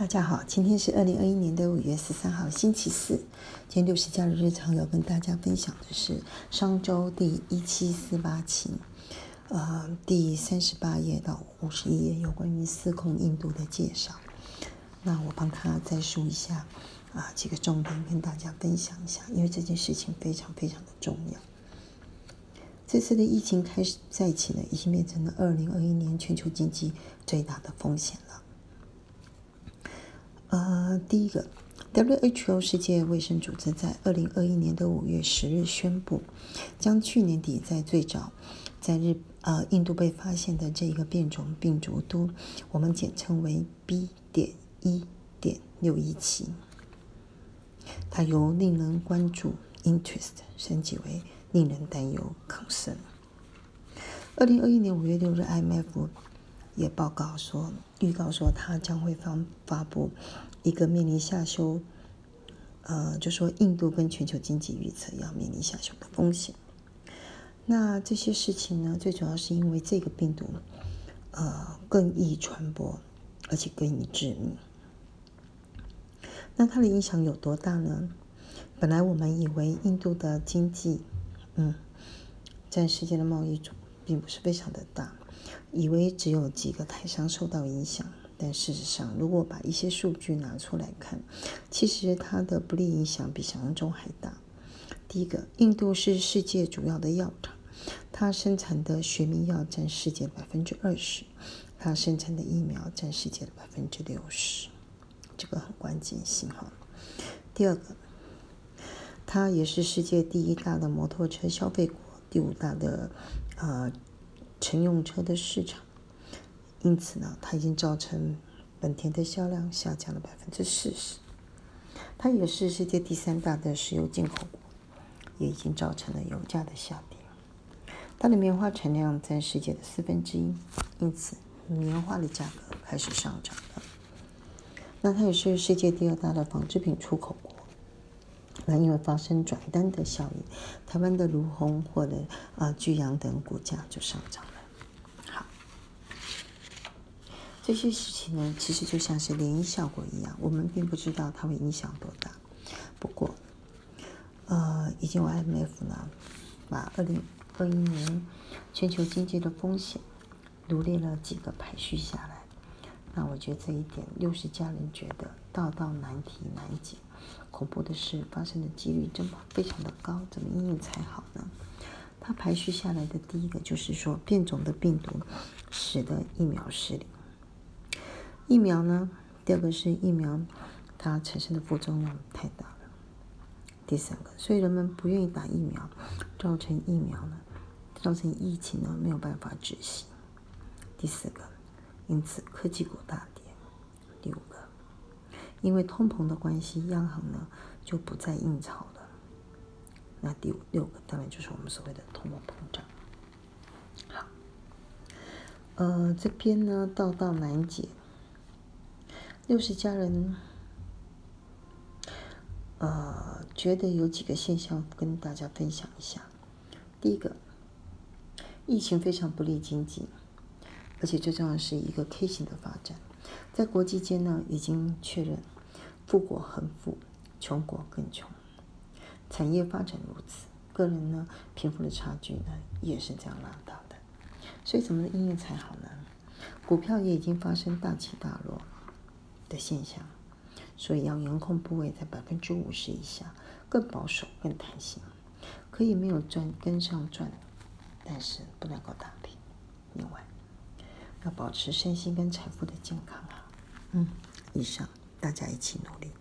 大家好，今天是二零二一年的五月十三号，星期四。今天六十假日日常要跟大家分享的是商周第一七四八期，呃，第三十八页到五十一页有关于失控印度的介绍。那我帮他再说一下啊几个重点跟大家分享一下，因为这件事情非常非常的重要。这次的疫情开始再起呢，已经变成了二零二一年全球经济最大的风险了。呃，第一个，WHO 世界卫生组织在二零二一年的五月十日宣布，将去年底在最早在日呃印度被发现的这一个变种病毒都，我们简称为 B 点一点六一七，它由令人关注 （interest） 升级为令人担忧 （concern）。二零二一年五月六日，IMF。也报告说，预告说，他将会发发布一个面临下修，呃，就说印度跟全球经济预测要面临下修的风险。那这些事情呢，最主要是因为这个病毒，呃，更易传播，而且更易致命。那它的影响有多大呢？本来我们以为印度的经济，嗯，占世界的贸易总并不是非常的大。以为只有几个台商受到影响，但事实上，如果把一些数据拿出来看，其实它的不利影响比想象中还大。第一个，印度是世界主要的药厂，它生产的学名药占世界百分之二十，它生产的疫苗占世界的百分之六十，这个很关键性哈。第二个，它也是世界第一大的摩托车消费国，第五大的呃。乘用车的市场，因此呢，它已经造成本田的销量下降了百分之四十。它也是世界第三大的石油进口国，也已经造成了油价的下跌。它的棉花产量占世界的四分之一，因此棉花的价格开始上涨了。那它也是世界第二大的纺织品出口国。那因为发生转单的效应，台湾的卢红或者啊巨阳等股价就上涨了。好，这些事情呢，其实就像是涟漪效果一样，我们并不知道它会影响多大。不过，呃，已经有 IMF 呢，把二零二一年全球经济的风险罗列了几个排序下来。那我觉得这一点，六十家人觉得道道难题难解。恐怖的事发生的几率真非常的高，怎么应用才好呢？它排序下来的第一个就是说，变种的病毒使得疫苗失灵。疫苗呢，第二个是疫苗它产生的副作用太大了。第三个，所以人们不愿意打疫苗，造成疫苗呢，造成疫情呢没有办法止息。第四个，因此科技股大跌。第五个。因为通膨的关系，央行呢就不再印钞了。那第五六个当然就是我们所谓的通货膨胀。好，呃，这边呢道道难解。六十家人，呃，觉得有几个现象跟大家分享一下。第一个，疫情非常不利经济，而且最重要的是一个 K 型的发展。在国际间呢，已经确认，富国恒富，穷国更穷，产业发展如此，个人呢贫富的差距呢也是这样拉大的，所以怎么的应用才好呢？股票也已经发生大起大落的现象，所以要严控部位在百分之五十以下，更保守更弹性，可以没有赚跟上赚，但是不能够打平。另外，要保持身心跟财富的健康啊。嗯，以上大家一起努力。